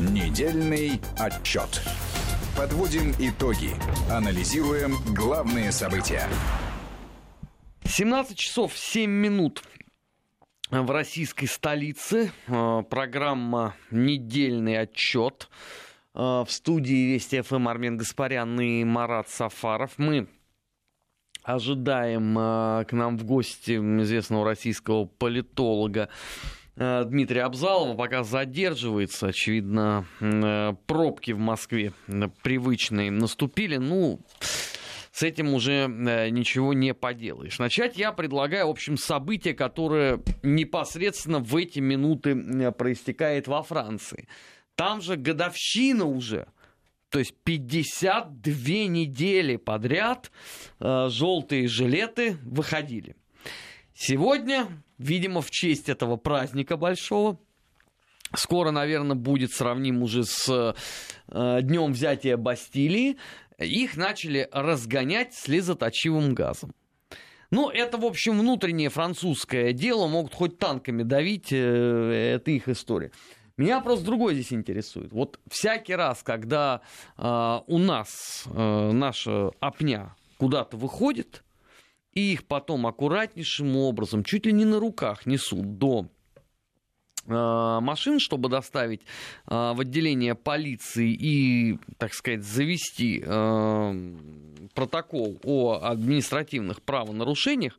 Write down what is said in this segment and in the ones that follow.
Недельный отчет. Подводим итоги. Анализируем главные события. 17 часов 7 минут в российской столице. Э, программа «Недельный отчет». Э, в студии Вести ФМ Армен Гаспарян и Марат Сафаров. Мы ожидаем э, к нам в гости известного российского политолога Э, Дмитрия Абзалова пока задерживается. Очевидно, э, пробки в Москве э, привычные наступили. Ну, с этим уже ничего не поделаешь. Начать я предлагаю, в общем, событие, которое непосредственно в эти минуты проистекает во Франции. Там же годовщина уже. То есть 52 недели подряд желтые жилеты выходили. Сегодня видимо, в честь этого праздника большого. Скоро, наверное, будет сравним уже с э, днем взятия Бастилии. Их начали разгонять слезоточивым газом. Ну, это, в общем, внутреннее французское дело. Могут хоть танками давить. Э, это их история. Меня просто другое здесь интересует. Вот всякий раз, когда э, у нас э, наша опня куда-то выходит, и их потом аккуратнейшим образом, чуть ли не на руках несут до э, машин, чтобы доставить э, в отделение полиции и, так сказать, завести э, протокол о административных правонарушениях,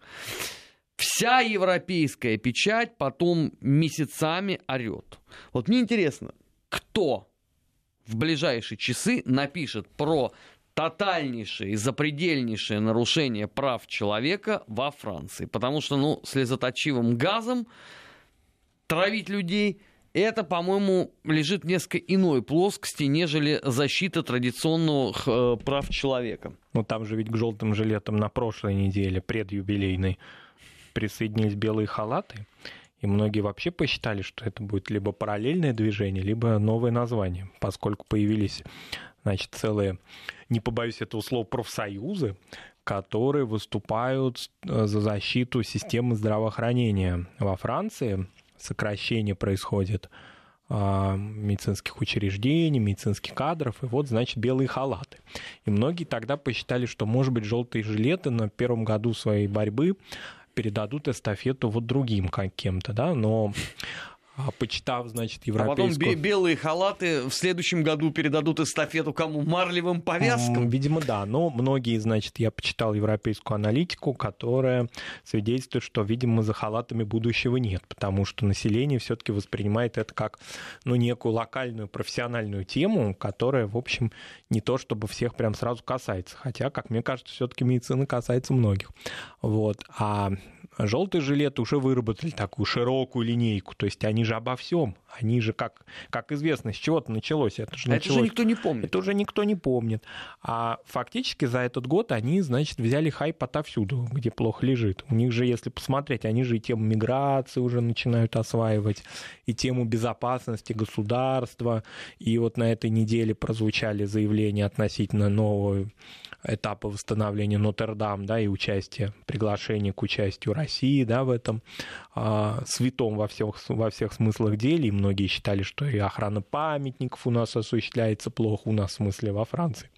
вся европейская печать потом месяцами орет. Вот мне интересно, кто в ближайшие часы напишет про тотальнейшее и запредельнейшее нарушение прав человека во Франции. Потому что, ну, слезоточивым газом травить людей это, по-моему, лежит в несколько иной плоскости, нежели защита традиционных э, прав человека. Ну, там же ведь к желтым жилетам на прошлой неделе, предюбилейной, присоединились белые халаты. И многие вообще посчитали, что это будет либо параллельное движение, либо новое название, поскольку появились значит, целые, не побоюсь этого слова, профсоюзы, которые выступают э, за защиту системы здравоохранения. Во Франции сокращение происходит а, медицинских учреждений, медицинских кадров, и вот, значит, белые халаты. И многие тогда посчитали, что, может быть, желтые жилеты на первом году своей борьбы передадут эстафету вот другим каким-то, да, но почитав, значит, европейскую... А потом белые халаты в следующем году передадут эстафету кому? Марлевым повязкам? Видимо, да. Но многие, значит, я почитал европейскую аналитику, которая свидетельствует, что, видимо, за халатами будущего нет, потому что население все таки воспринимает это как, ну, некую локальную профессиональную тему, которая, в общем, не то чтобы всех прям сразу касается. Хотя, как мне кажется, все таки медицина касается многих. Вот. А желтые жилеты уже выработали такую широкую линейку, то есть они же обо всем, они же, как, как известно, с чего-то началось. Это же, а началось, это же никто не помнит. Это уже никто не помнит. А фактически за этот год они, значит, взяли хайп отовсюду, где плохо лежит. У них же, если посмотреть, они же и тему миграции уже начинают осваивать, и тему безопасности государства. И вот на этой неделе прозвучали заявления относительно нового этапа восстановления Нотр-Дам, да, и участие, приглашение к участию России, да, в этом а, святом во всех, во всех смыслах деле, и многие считали, что и охрана памятников у нас осуществляется плохо, у нас в смысле во Франции.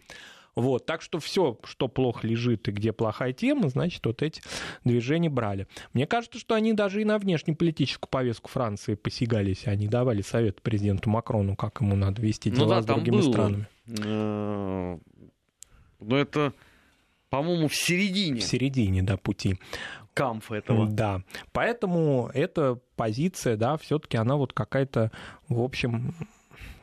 Вот, так что все, что плохо лежит и где плохая тема, значит, вот эти движения брали. Мне кажется, что они даже и на внешнеполитическую повестку Франции посягались. Они давали совет президенту Макрону, как ему надо вести ну дела ну, да, с другими был, странами. Но это, по-моему, в середине. В середине, да, пути. Камф этого. Да. Поэтому эта позиция, да, все-таки она вот какая-то, в общем,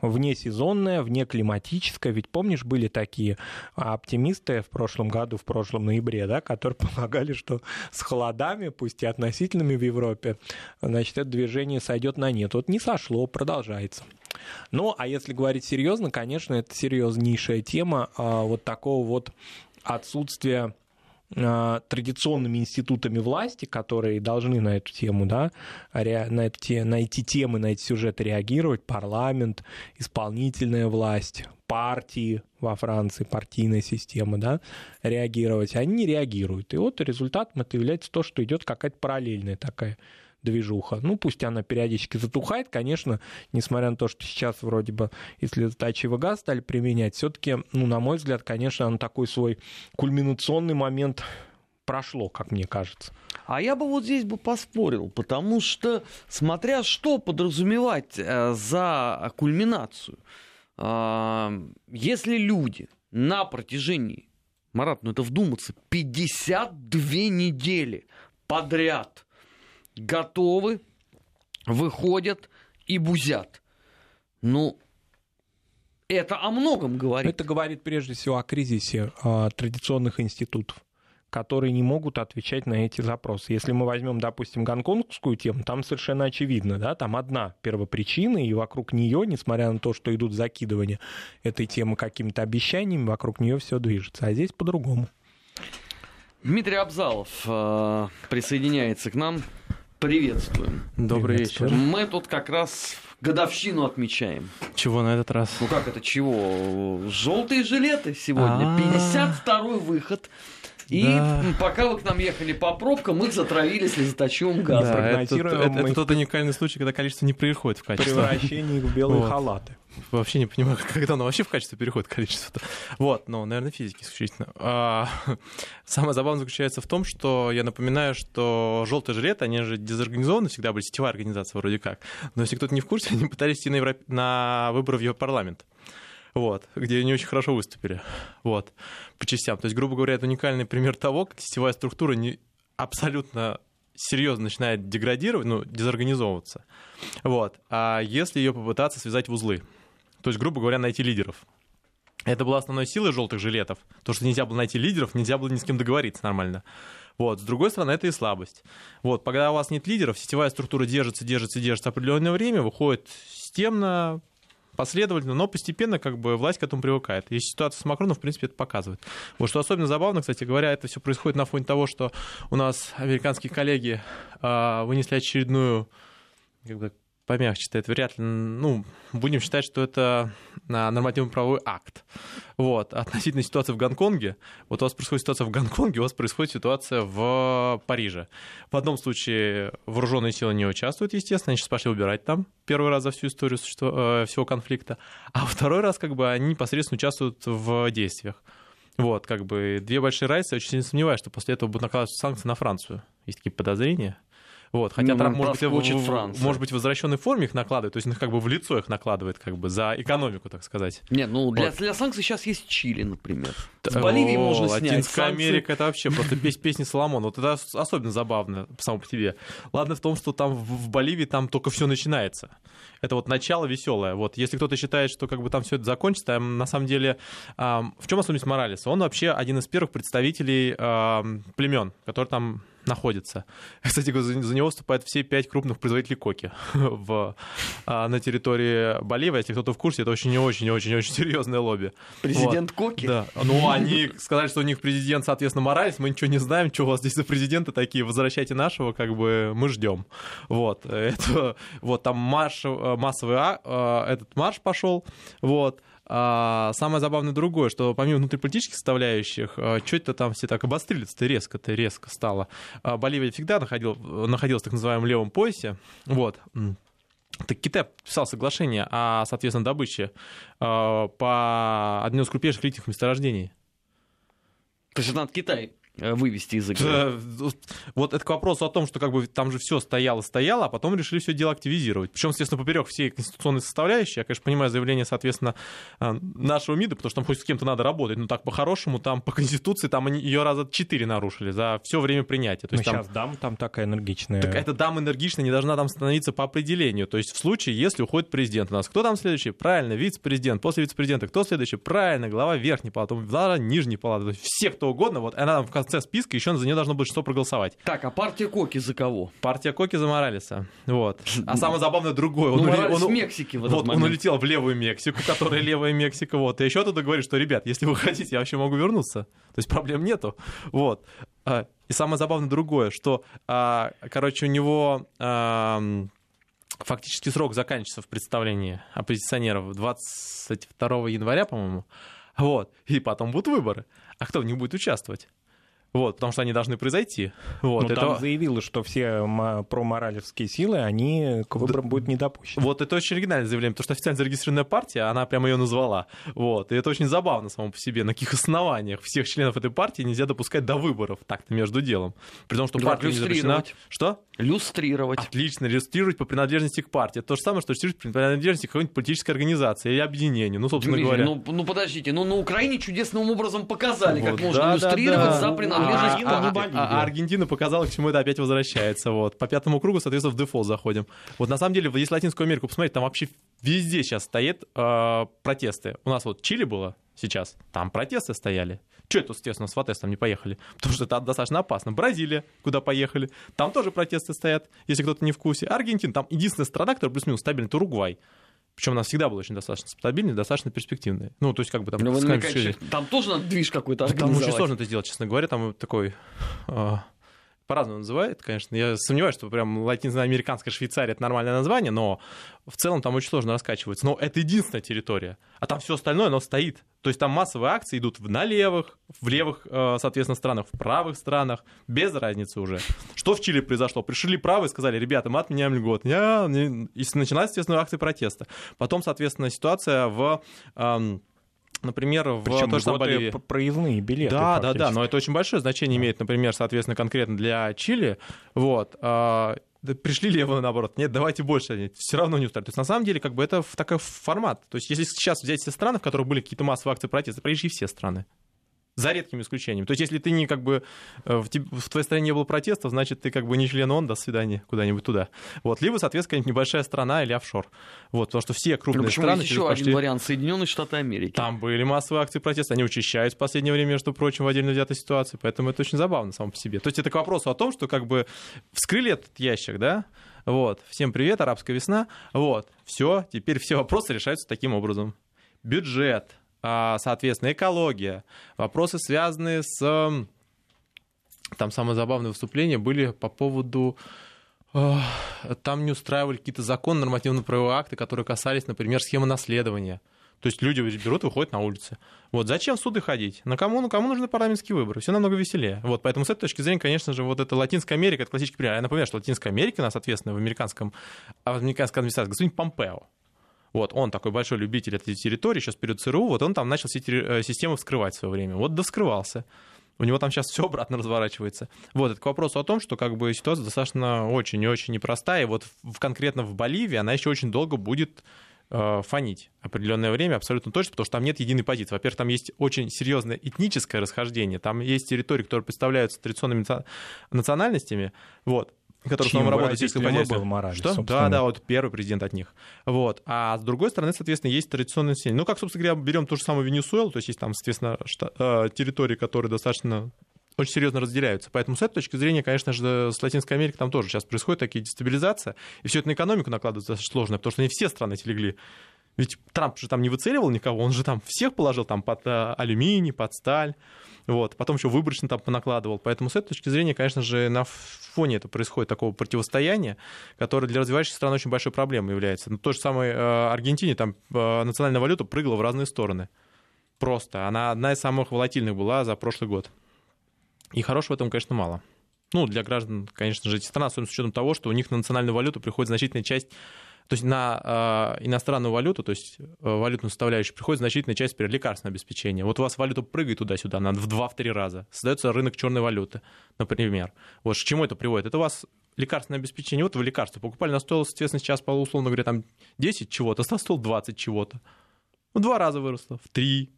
внесезонная, внеклиматическая. Ведь помнишь, были такие оптимисты в прошлом году, в прошлом ноябре, да, которые полагали, что с холодами, пусть и относительными в Европе, значит, это движение сойдет на нет. Вот не сошло, продолжается. Ну, а если говорить серьезно, конечно, это серьезнейшая тема а, вот такого вот отсутствия а, традиционными институтами власти, которые должны на эту тему, да, на, эти, на эти темы, на эти сюжеты реагировать, парламент, исполнительная власть, партии во Франции, партийная система, да, реагировать, они не реагируют. И вот результатом это является то, что идет какая-то параллельная такая движуха. Ну, пусть она периодически затухает, конечно, несмотря на то, что сейчас вроде бы, если слезоточивый газ стали применять, все-таки, ну, на мой взгляд, конечно, он такой свой кульминационный момент прошло, как мне кажется. А я бы вот здесь бы поспорил, потому что, смотря что подразумевать э, за кульминацию, э, если люди на протяжении, Марат, ну это вдуматься, 52 недели подряд готовы, выходят и бузят. Ну, это о многом говорит. Это говорит прежде всего о кризисе э, традиционных институтов которые не могут отвечать на эти запросы. Если мы возьмем, допустим, гонконгскую тему, там совершенно очевидно, да, там одна первопричина, и вокруг нее, несмотря на то, что идут закидывания этой темы какими-то обещаниями, вокруг нее все движется. А здесь по-другому. Дмитрий Абзалов э, присоединяется к нам. Приветствуем. Добрый вечер. Мы тут как раз годовщину отмечаем. Чего на этот раз? Ну как это чего? Желтые жилеты сегодня. 52-й выход. И да. пока вы к нам ехали по пробкам, их затравили слезоточивым газом. Да, это, это, это, это тот уникальный случай, когда количество не приходит в качестве. Превращение в белые вот. халаты. Вообще не понимаю, когда оно вообще в качестве переходит количество. Вот, но, наверное, физики исключительно. А, самое забавное заключается в том, что я напоминаю, что желтые жилеты, они же дезорганизованы всегда были, сетевая организация вроде как. Но если кто-то не в курсе, они пытались идти на, Европ... на выборы в Европарламент вот, где они очень хорошо выступили, вот, по частям. То есть, грубо говоря, это уникальный пример того, как сетевая структура не абсолютно серьезно начинает деградировать, ну, дезорганизовываться. Вот. А если ее попытаться связать в узлы, то есть, грубо говоря, найти лидеров. Это была основной силой желтых жилетов. То, что нельзя было найти лидеров, нельзя было ни с кем договориться нормально. Вот. С другой стороны, это и слабость. Вот. Когда у вас нет лидеров, сетевая структура держится, держится, держится определенное время, выходит системно, последовательно, но постепенно как бы власть к этому привыкает. И ситуация с Макроном, в принципе, это показывает. Вот что особенно забавно, кстати говоря, это все происходит на фоне того, что у нас американские коллеги э, вынесли очередную как бы, помягче это вряд ли, ну, будем считать, что это а, нормативно-правовой акт. Вот. Относительно ситуации в Гонконге, вот у вас происходит ситуация в Гонконге, у вас происходит ситуация в Париже. В одном случае вооруженные силы не участвуют, естественно, они сейчас пошли убирать там первый раз за всю историю э, всего конфликта, а второй раз как бы они непосредственно участвуют в действиях. Вот, как бы две большие разницы, очень сильно сомневаюсь, что после этого будут накладываться санкции на Францию. Есть такие подозрения. Вот, хотя ну, Трамп, может быть, в, может быть, в возвращенной форме их накладывает, то есть их как бы в лицо их накладывает, как бы за экономику, так сказать. Нет, ну для, вот. для санкций сейчас есть Чили, например. В Боливии О, можно снять Латинская санкции. Америка это вообще просто песни Соломона. Вот это особенно забавно само по себе. Ладно в том, что там в Боливии там только все начинается. Это вот начало веселое. Вот если кто-то считает, что как бы там все это закончится, там на самом деле в чем особенность Моралеса? Он вообще один из первых представителей племен, которые там находится. Кстати, за него выступают все пять крупных производителей коки в, а, на территории Боливии. Если кто-то в курсе, это очень-очень-очень-очень серьезное лобби. Президент вот. коки? Да. Ну, они сказали, что у них президент, соответственно, Моралес. Мы ничего не знаем, что у вас здесь за президенты такие. Возвращайте нашего, как бы мы ждем. Вот. Это, вот там марш, э, массовый а, э, этот марш пошел. Вот. А, самое забавное другое, что помимо внутриполитических составляющих, а, что это там все так обострились-то резко-то резко стало. А, Боливия всегда находил, находилась в так называемом левом поясе. Вот. Так Китай подписал соглашение о, соответственно, добыче а, по одному из крупнейших литийных месторождений. То есть это надо Китай Э, вывести из игры. Вот это к вопросу о том, что как бы там же все стояло, стояло, а потом решили все дело активизировать. Причем, естественно, поперек всей конституционной составляющей. Я, конечно, понимаю заявление, соответственно, э, нашего МИДа, потому что там хоть с кем-то надо работать, но так по-хорошему, там по конституции, там они ее раза четыре нарушили за все время принятия. То есть, там... Сейчас дам там такая энергичная. Так эта дама энергичная не должна там становиться по определению. То есть в случае, если уходит президент у нас, кто там следующий? Правильно, вице-президент. После вице-президента кто следующий? Правильно, глава верхней палаты, глава нижней палаты. То есть все, кто угодно, вот она там в конце списка, еще за нее должно большинство проголосовать. Так, а партия Коки за кого? Партия Коки за Моралеса. Вот. А самое забавное другое. Он, ну, ули... он, в Мексике в этот вот, он улетел в левую Мексику, которая левая Мексика. Вот. И еще туда говорит, что, ребят, если вы хотите, я вообще могу вернуться. То есть проблем нету. Вот. А, и самое забавное другое, что, а, короче, у него фактически срок заканчивается в представлении оппозиционеров 22 января, по-моему. Вот. И потом будут выборы. А кто в них будет участвовать? Вот, потому что они должны произойти. Вот, Ну, это... там заявилось, что все проморалевские силы, они к выборам будут не допущены. Вот это очень оригинальное заявление, потому что официально зарегистрированная партия, она прямо ее назвала. Вот. И это очень забавно само по себе. На каких основаниях всех членов этой партии нельзя допускать до выборов, так-то между делом. При том, что Да, партия не запрещена. люстрировать. Что? Люстрировать. Отлично, регистрировать по принадлежности к партии. Это то же самое, что регистрировать по принадлежности к какой-нибудь политической организации или объединению. Ну, собственно Дмитрий, говоря. ну, ну подождите, ну на Украине чудесным образом показали, как Вот, можно да, да, иллюстрировать да. за принадлежность А, а, а, Боливия. А Аргентина показала, к чему это опять возвращается. Вот. По пятому кругу, соответственно, в дефолт заходим. Вот на самом деле, если Латинскую Америку посмотреть, там вообще везде сейчас стоят э, протесты. У нас вот Чили было сейчас, там протесты стояли. Че это, естественно, с протестом не поехали? Потому что это достаточно опасно. Бразилия, куда поехали, там тоже протесты стоят, если кто-то не в курсе. Аргентина, там единственная страна, которая плюс-минус стабильна, это Уругвай. Причем у нас всегда был очень достаточно стабильный, достаточно перспективный. Ну, то есть, как бы там... Ну, вы намекаете, что Там тоже надо движ какой-то Там очень сложно это сделать, честно говоря. Там такой... а, По-разному называют, конечно. Я сомневаюсь, что прям латиноамериканская Швейцария это нормальное название, но в целом там очень сложно раскачиваться. Но это единственная территория. А там все остальное, оно стоит. То есть там массовые акции идут в- на левых, в левых, э, соответственно, странах, в правых странах. Без разницы уже. Что в Чили произошло? Пришли правые сказали, ребята, мы отменяем льгот. Я... не-» И начинается, естественно, акции протеста. Потом, соответственно, ситуация в... Например, в Причем той же п- проездные билеты. Да, да, да, но это очень большое значение имеет, например, соответственно, конкретно для Чили. Вот. а, да пришли левые, наоборот. Нет, давайте больше. Все равно не устраивает. То есть, на самом деле, как бы это такой формат. То есть, если сейчас взять все страны, в которых были какие-то массовые акции протеста, пришли все страны. За редкими исключениями. То есть, если ты не как бы э, в, в твоей стране не было протестов, значит, ты как бы не член ООН, до свидания, куда-нибудь туда. Вот. Либо, соответственно, какая-нибудь небольшая страна или офшор. Вот. Потому что все Ну, крупные почему страны есть еще почти- один вариант Соединенные Штаты Америки? там были массовые акции протеста, они учащаются в последнее время, между прочим, в отдельно взятой ситуации, поэтому это очень забавно само по себе. То есть это к вопросу о том, что как бы вскрыли этот ящик, да, вот, всем привет, арабская весна, вот, все, теперь все вопросы решаются таким образом. Бюджет, соответственно, экология, вопросы, связанные с... Там самые забавные выступления были по поводу Ох, Там не устраивали какие-то законы, нормативно-правовые акты, которые касались, например, схемы наследования. То есть люди берут и выходят на улицы. Вот зачем в суды ходить? На кому, на кому нужны парламентские выборы? Все намного веселее. Вот, поэтому с этой точки зрения, конечно же, вот это Латинская Америка, это классический пример. Я напоминаю, что Латинская Америка у нас, соответственно, в американском, а в американской администрации господин Помпео. Вот, он такой большой любитель этой территории, сейчас перед ЦРУ, вот он там начал э, системы вскрывать в свое время. Вот доскрывался. У него там сейчас все обратно разворачивается. Вот, это к вопросу о том, что как бы ситуация достаточно очень и очень непростая. И вот в, конкретно в Боливии она еще очень долго будет э, фонить определенное время, абсолютно точно, потому что там нет единой позиции. Во-первых, там есть очень серьезное этническое расхождение, там есть территории, которые представляются традиционными наци- национальностями, вот, которые в Чьим сельском выразителем и хозяйстве. был Моралес, Что? собственно. Да, да, вот первый президент от них. Вот. А с другой стороны, соответственно, есть традиционное население. Ну, как, собственно говоря, берем ту же самую Венесуэлу, то есть есть там, соответственно, шта- э, территории, которые достаточно очень серьезно разделяются. Поэтому с этой точки зрения, конечно же, с Латинской Америкой там тоже сейчас происходит такие дестабилизация, и все это на экономику накладывается достаточно сложно, потому что не все страны эти легли. Ведь Трамп же там не выцеливал никого, он же там всех положил там под э, алюминий, под сталь, вот, потом еще выборочно там понакладывал. Поэтому с этой точки зрения, конечно же, на фоне это происходит такого противостояния, которое для развивающихся стран очень большой проблемой является. Ну, то же самое э, Аргентине, там э, национальная валюта прыгала в разные стороны. Просто. Она одна из самых волатильных была за прошлый год. И хорошего в этом, конечно, мало. Ну, для граждан, конечно же, эти страны, особенно с учетом того, что у них на национальную валюту приходит значительная часть то есть на э, иностранную валюту, то есть э, валютную составляющую, приходит значительная часть, например, лекарственного обеспечения. Вот у вас валюта прыгает туда-сюда, на в 2-3 раза. Создается рынок черной валюты, например. Вот к чему это приводит? Это у вас лекарственное обеспечение, вот вы лекарство покупали, на стоило, соответственно, сейчас, условно говоря, там 10 чего-то, стал стоил 20 чего-то. В два раза выросло, в три.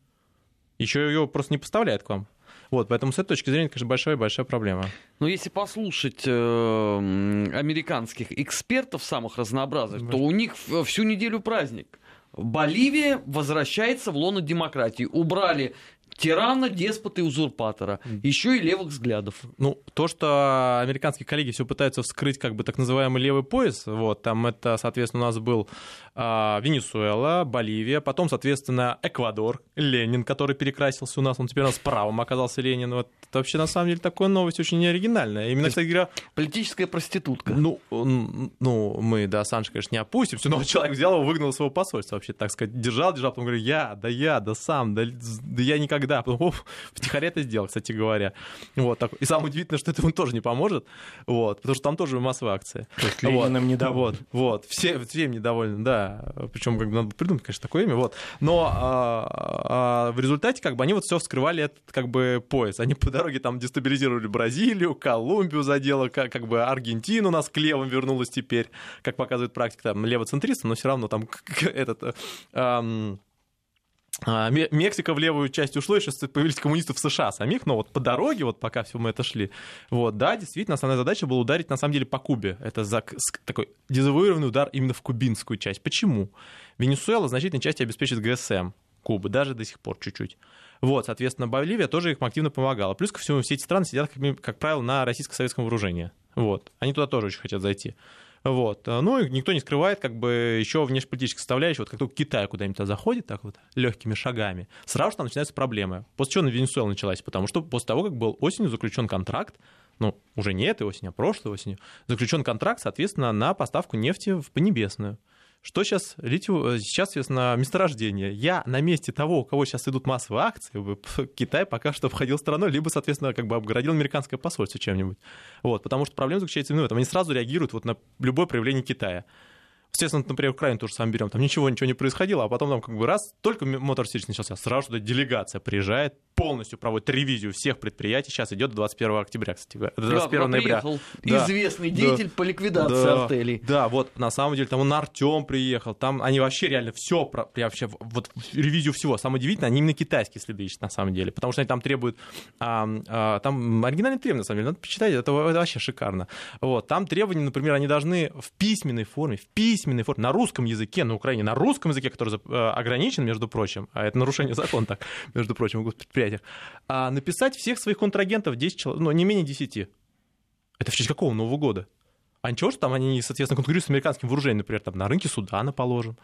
Еще ее просто не поставляют к вам. Вот, поэтому с этой точки зрения, конечно, большая-большая проблема. Но если послушать э, американских экспертов самых разнообразных, то у них всю неделю праздник. Боливия возвращается в лоно демократии. Убрали тирана, деспота и узурпатора. Еще и левых взглядов. Ну, то, что американские коллеги все пытаются вскрыть как бы так называемый левый пояс, вот, там это, соответственно, у нас был Венесуэла, Боливия, потом, соответственно, Эквадор, Ленин, который перекрасился у нас, он теперь у нас правым оказался Ленин. Вот это вообще, на самом деле, такая новость очень оригинальная. Именно, кстати говоря... Политическая проститутка. Ну, ну, мы до Санжа, конечно, не опустимся, но человек взял его, выгнал из своего посольства, вообще, так сказать, держал, держал, потом говорит, я, да я, да сам, да, да я никогда. Потом, оп, втихаря это сделал, кстати говоря. Вот, так. И самое удивительное, что это ему тоже не поможет, вот, потому что там тоже массовая акция. То есть Лениным вот, недовольны. Вот, вот, все, всем недовольны, да. Причем как бы надо придумать, конечно, такое имя, вот. Но а, а, в результате как бы они вот все вскрывали этот как бы пояс. Они по дороге там дестабилизировали Бразилию, Колумбию задело, как, как бы Аргентину у нас к левым вернулась теперь, как показывает практика, там левоцентристам, но все равно там этот... Эм, Мексика в левую часть ушла, и сейчас появились коммунисты в США самих, но вот по дороге, вот пока все мы это шли, вот, да, действительно, основная задача была ударить, на самом деле, по Кубе. Это за, такой дезавуированный удар именно в кубинскую часть. Почему? Венесуэла значительной части обеспечит ГСМ Кубы, даже до сих пор чуть-чуть. Вот, соответственно, Боливия тоже им активно помогала. Плюс ко всему, все эти страны сидят, как, как правило, на российско-советском вооружении. Вот. Они туда тоже очень хотят зайти. Вот. Ну и никто не скрывает, как бы еще внешнеполитической составляющей, вот как только Китай куда-нибудь заходит так вот легкими шагами, сразу же там начинаются проблемы. После чего на Венесуэлу началась? Потому что после того, как был осенью заключен контракт, ну, уже не этой осенью, а прошлой осенью, заключен контракт, соответственно, на поставку нефти в Поднебесную. Что сейчас литию, сейчас, соответственно, месторождение. Я на месте того, у кого сейчас идут массовые акции, Китай пока что входил страной, либо, соответственно, как бы обгородил американское посольство чем-нибудь. Вот, потому что проблема заключается в этом. Они сразу реагируют вот на любое проявление Китая. Естественно, например, Украину тоже сам берем, там ничего, ничего не происходило, а потом там как бы раз, только Мотор Сирич начался, сразу туда делегация приезжает, полностью проводит ревизию всех предприятий, сейчас идет до 21 октября, кстати до 21 ноября. Да, известный деятель да, по ликвидации да, артелей. Да, вот на самом деле там он Артем приехал, там они вообще реально все, про, вообще, вот ревизию всего. Самое удивительное, они именно китайские следы ищут на самом деле, потому что они там требуют, а, а, там оригинальные требования, на самом деле, надо почитать, это, это вообще шикарно. Вот, там требования, например, они должны в письменной форме, в письменной форме, на русском языке, на Украине, на русском языке, который э, ограничен, между прочим, а это нарушение закона, так, между прочим, в госпредприятиях, а написать всех своих контрагентов 10 человек, ну, не менее 10. Это в честь какого Нового года? А ничего, что там они, соответственно, конкурируют с американским вооружением, например, там на рынке Судана положим.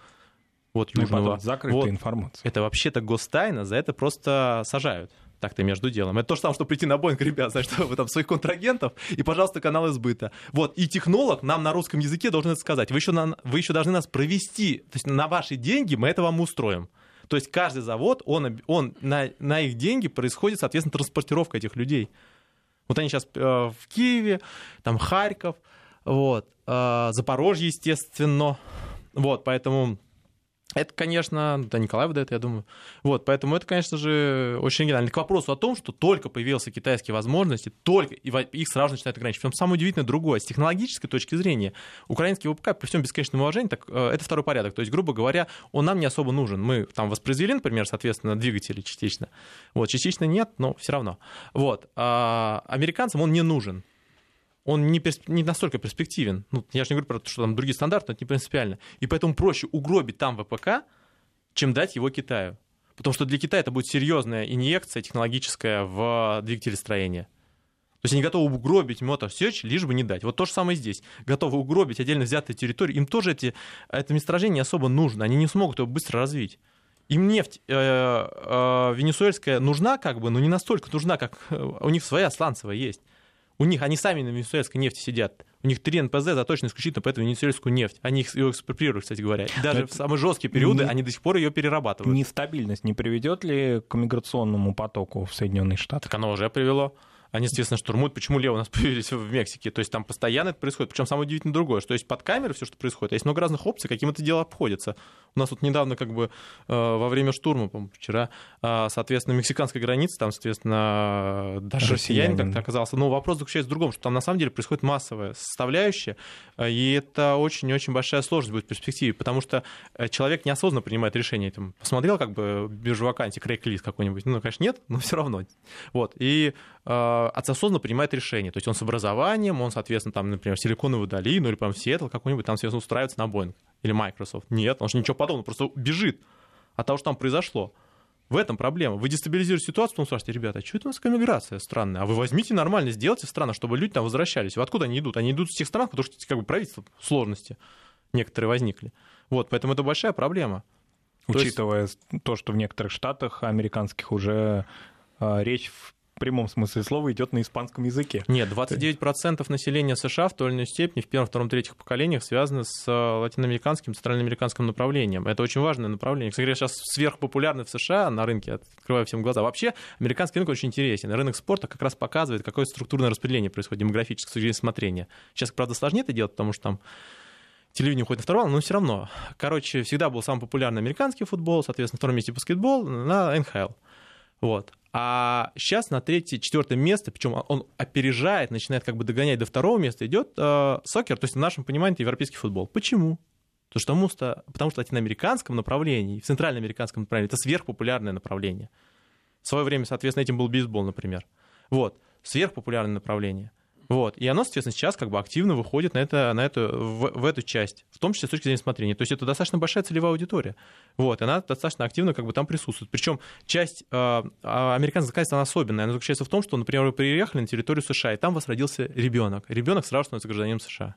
Вот, южного. Закрытая вот. информация. Это вообще-то гостайна, за это просто сажают так-то между делом. Это то же самое, что прийти на Боинг, ребят, знаешь, что вы там своих контрагентов, и, пожалуйста, канал избыта. Вот, и технолог нам на русском языке должен это сказать. Вы еще, на, вы еще должны нас провести, то есть на ваши деньги мы это вам устроим. То есть каждый завод, он, он на, на их деньги происходит, соответственно, транспортировка этих людей. Вот они сейчас э, в Киеве, там Харьков, вот, э, Запорожье, естественно. Вот, поэтому это, конечно, да, Николаев это, я думаю. Вот, поэтому это, конечно же, очень оригинально. К вопросу о том, что только появился китайские возможности, только и их сразу начинают ограничивать. Причем самое удивительное другое. С технологической точки зрения, украинский ВПК, при всем бесконечном уважении, так, э, это второй порядок. То есть, грубо говоря, он нам не особо нужен. Мы там воспроизвели, например, соответственно, двигатели частично. Вот, частично нет, но все равно. Вот. А американцам он не нужен он не, персп... не настолько перспективен. Ну, я же не говорю про то, что там другие стандарты, но это не принципиально. И поэтому проще угробить там ВПК, чем дать его Китаю. Потому что для Китая это будет серьезная инъекция технологическая в двигателестроение. То есть они готовы угробить Motor Search, лишь бы не дать. Вот то же самое здесь. Готовы угробить отдельно взятые территории. Им тоже эти, это месторождение не особо нужно. Они не смогут его быстро развить. Им нефть э, э, венесуэльская нужна, как бы, но не настолько нужна, как э, у них своя сланцевая есть. У них, они сами на венесуэльской нефти сидят. У них три НПЗ заточены исключительно по эту венесуэльскую нефть. Они их ее экспроприируют, кстати говоря. Даже в самые жесткие периоды не, они до сих пор ее перерабатывают. Нестабильность не приведет ли к миграционному потоку в Соединенные Штаты? Так оно уже привело они, естественно, штурмуют. Почему лево у нас появились в Мексике? То есть там постоянно это происходит. Причем самое удивительное другое, что есть под камерой все, что происходит, а есть много разных опций, каким это дело обходится. У нас вот недавно, как бы, э, во время штурма, по вчера, э, соответственно, мексиканской границы, там, соответственно, даже россиянин как-то оказался. Но вопрос заключается в другом, что там на самом деле происходит массовая составляющая, э, и это очень-очень большая сложность будет в перспективе, потому что человек неосознанно принимает решение. Там, посмотрел, как бы, биржу вакансий, крейг-лист какой-нибудь, ну, конечно, нет, но все равно. Вот. И Э, осознанно принимает решение. То есть он с образованием, он, соответственно, там, например, Силиконовую долину или, прям Сиэтл какой-нибудь, там, соответственно, устраивается на Boeing или Microsoft. Нет, он же ничего подобного, просто бежит от того, что там произошло. В этом проблема. Вы дестабилизируете ситуацию, потом спрашиваете, ребята, а что это у нас такая странная? А вы возьмите нормально, сделайте странно, чтобы люди там возвращались. Откуда они идут? Они идут с тех стран, потому что как бы правительство сложности некоторые возникли. Вот, поэтому это большая проблема. Учитывая то, есть... то что в некоторых штатах американских уже э, речь в прямом смысле слова идет на испанском языке. Нет, 29% населения США в той или иной степени в первом, втором, третьих поколениях связаны с э, латиноамериканским, центральноамериканским направлением. Это очень важное направление. Кстати, сейчас сверхпопулярны в США на рынке, открываю всем глаза. Вообще, американский рынок очень интересен. Рынок спорта как раз показывает, какое структурное распределение происходит, демографическое с точки смотрения. Сейчас, правда, сложнее это делать, потому что там телевидение уходит на второй но все равно. Короче, всегда был самый популярный американский футбол, соответственно, на втором месте баскетбол, на НХЛ. Вот. А сейчас на третье, четвертое место, причем он опережает, начинает как бы догонять до второго места, идет э, сокер, то есть в нашем понимании это европейский футбол. Почему? Потому что, потому что в латиноамериканском направлении, в центральноамериканском направлении это сверхпопулярное направление. В свое время, соответственно, этим был бейсбол, например. Вот, сверхпопулярное направление. Вот. И оно, соответственно, сейчас как бы активно выходит на, это, на эту, в, в эту часть, в том числе с точки зрения смотрения. То есть это достаточно большая целевая аудитория. Вот. И она достаточно активно как бы там присутствует. Причем часть э, американского законодательства, она особенная. Она заключается в том, что, например, вы приехали на территорию США, и там у вас родился ребенок. Ребенок сразу становится гражданином США.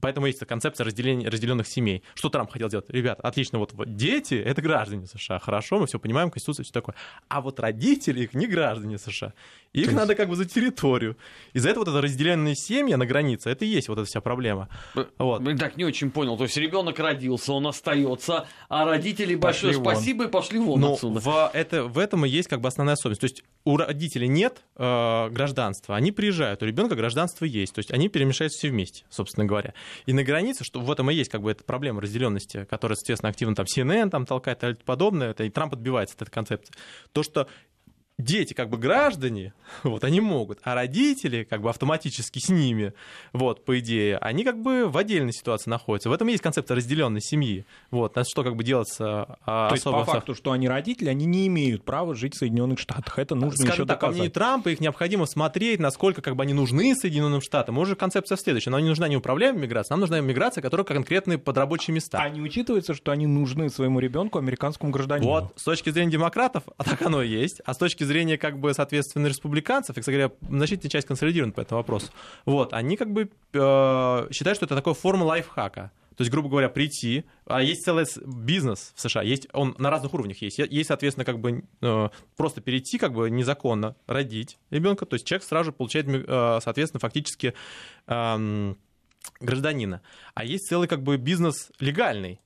Поэтому есть концепция разделения, разделенных семей. Что Трамп хотел сделать? Ребят, отлично, вот дети — это граждане США. Хорошо, мы все понимаем, Конституция, все такое. А вот родители их не граждане США. Их есть... надо как бы за территорию. Из-за этого вот это разделенные семьи на границе, это и есть вот эта вся проблема. Вот. Так, не очень понял. То есть ребенок родился, он остается, а родители пошли большое вон. спасибо и пошли вон Но отсюда. В, это, в этом и есть как бы основная особенность. То есть у родителей нет э, гражданства, они приезжают, у ребенка гражданство есть. То есть они перемешаются все вместе, собственно говоря. И на границе, что в этом и есть как бы эта проблема разделенности, которая, соответственно, активно там CNN там толкает и подобное, это, и Трамп отбивается от этой концепции. То, что дети как бы граждане, вот, они могут, а родители как бы автоматически с ними, вот, по идее, они как бы в отдельной ситуации находятся. В этом есть концепция разделенной семьи. Вот, на что как бы делаться а, То есть по факту, что они родители, они не имеют права жить в Соединенных Штатах. Это нужно Скажем еще так, доказать. мнению Трампа, их необходимо смотреть, насколько как бы они нужны Соединенным Штатам. Может, концепция следующая. Нам не нужна неуправляемая миграция, нам нужна миграция, которая конкретные под рабочие места. А не учитывается, что они нужны своему ребенку, американскому гражданину? Вот, с точки зрения демократов, а так оно и есть. А с точки зрения, как бы, соответственно, республиканцев, и, кстати говоря, значительная часть консолидирована по этому вопросу, вот, они как бы э, считают, что это такая форма лайфхака. То есть, грубо говоря, прийти, а есть целый бизнес в США, есть, он на разных уровнях есть. Есть, соответственно, как бы э, просто перейти как бы незаконно, родить ребенка, то есть человек сразу же получает, э, соответственно, фактически э, гражданина. А есть целый как бы бизнес легальный,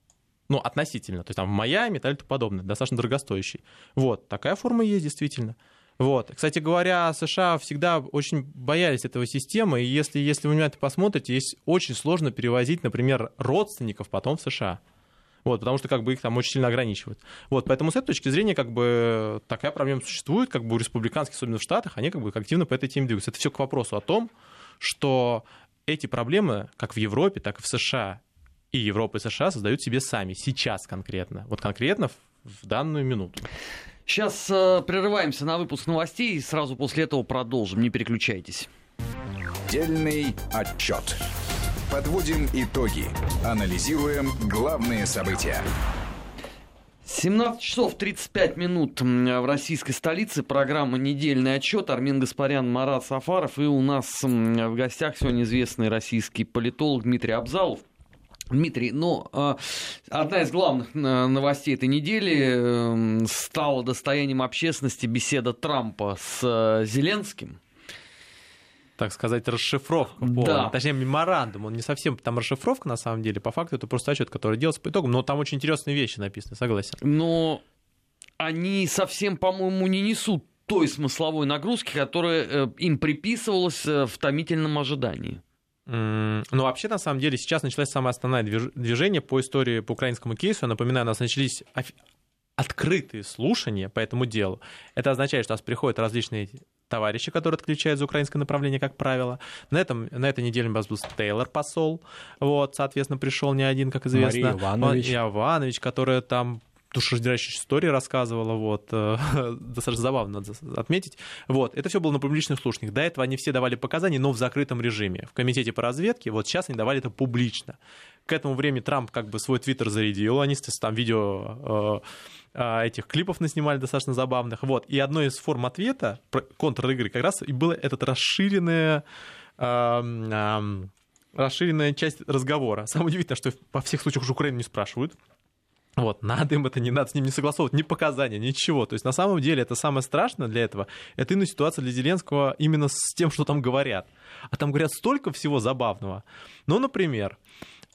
ну, относительно, то есть там в Майами и так подобное, достаточно дорогостоящий. Вот, такая форма есть действительно. Вот. Кстати говоря, США всегда очень боялись этого системы, и если, если вы внимательно посмотрите, есть очень сложно перевозить, например, родственников потом в США. Вот, потому что как бы их там очень сильно ограничивают. Вот, поэтому с этой точки зрения как бы такая проблема существует, как бы у республиканских, особенно в Штатах, они как бы активно по этой теме двигаются. Это все к вопросу о том, что эти проблемы, как в Европе, так и в США, и Европа и США создают себе сами, сейчас конкретно, вот конкретно в данную минуту. Сейчас э, прерываемся на выпуск новостей и сразу после этого продолжим. Не переключайтесь. Дельный отчет. Подводим итоги. Анализируем главные события. 17 часов 35 минут в российской столице. Программа «Недельный отчет». Армин Гаспарян, Марат Сафаров. И у нас в гостях сегодня известный российский политолог Дмитрий Абзалов. Дмитрий, ну, одна из главных э, новостей этой недели эм, стала достоянием общественности беседа Трампа с э, Зеленским. Так сказать, расшифровка полная. Да. Точнее, меморандум. Он не совсем там расшифровка, на самом деле. По факту это просто отчет, который делался по итогам. Но там очень интересные вещи написаны, согласен. Но они совсем, по-моему, не несут той смысловой нагрузки, которая э, им приписывалась в томительном ожидании. Ну, вообще, на самом деле, сейчас началось самое основное движение по истории, по украинскому кейсу. Я напоминаю, у нас начались открытые слушания по этому делу. Это означает, что у нас приходят различные товарищи, которые отключают за украинское направление, как правило. На, этом, на этой неделе у нас был Тейлор, посол. Вот, соответственно, пришел не один, как известно. Мария Иванович. Мария Иванович, которая там душераздирающие истории рассказывала, вот, э, достаточно забавно надо отметить. Вот, это все было на публичных слушаниях. До этого они все давали показания, но в закрытом режиме. В комитете по разведке, вот сейчас они давали это публично. К этому времени Трамп как бы свой твиттер зарядил, они там видео э, э, этих клипов наснимали достаточно забавных. Вот, и одной из форм ответа, контр-игры как раз и было этот расширенное расширенная часть разговора. Самое удивительное, что во всех случаях уже Украину не спрашивают. Вот, надо им это, не надо с ним не согласовывать, ни показания, ничего. То есть на самом деле это самое страшное для этого, это именно ситуация для Зеленского именно с тем, что там говорят. А там говорят столько всего забавного. Ну, например,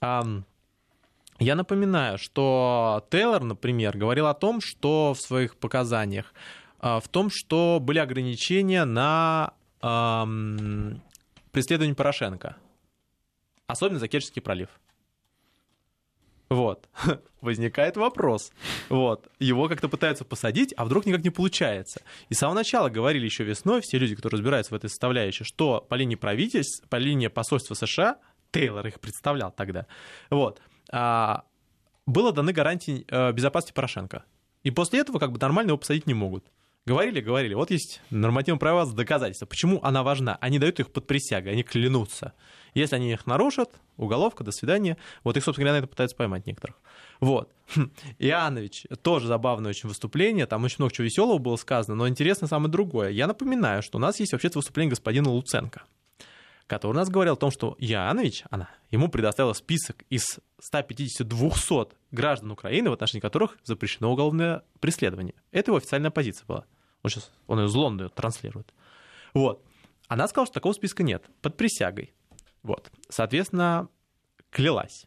я напоминаю, что Тейлор, например, говорил о том, что в своих показаниях, э, в том, что были ограничения на преследование Порошенко, особенно за Керченский пролив. Вот. Возникает вопрос. Вот. Его как-то пытаются посадить, а вдруг никак не получается. И с самого начала говорили еще весной все люди, которые разбираются в этой составляющей, что по линии правительств, по линии посольства США, Тейлор их представлял тогда, вот, а, было даны гарантии э, безопасности Порошенко. И после этого как бы нормально его посадить не могут. Говорили, говорили. Вот есть нормативное право доказательства. Почему она важна? Они дают их под присягой, они клянутся. Если они их нарушат, уголовка, до свидания. Вот их, собственно говоря, на это пытаются поймать некоторых. Вот. Иоаннович, тоже забавное очень выступление, там очень много чего веселого было сказано, но интересно самое другое. Я напоминаю, что у нас есть вообще-то выступление господина Луценко, который у нас говорил о том, что Иоаннович, она, ему предоставила список из 150-200 граждан Украины, в отношении которых запрещено уголовное преследование. Это его официальная позиция была. Он сейчас, он ее из транслирует. Вот. Она сказала, что такого списка нет, под присягой. Вот. Соответственно, клялась.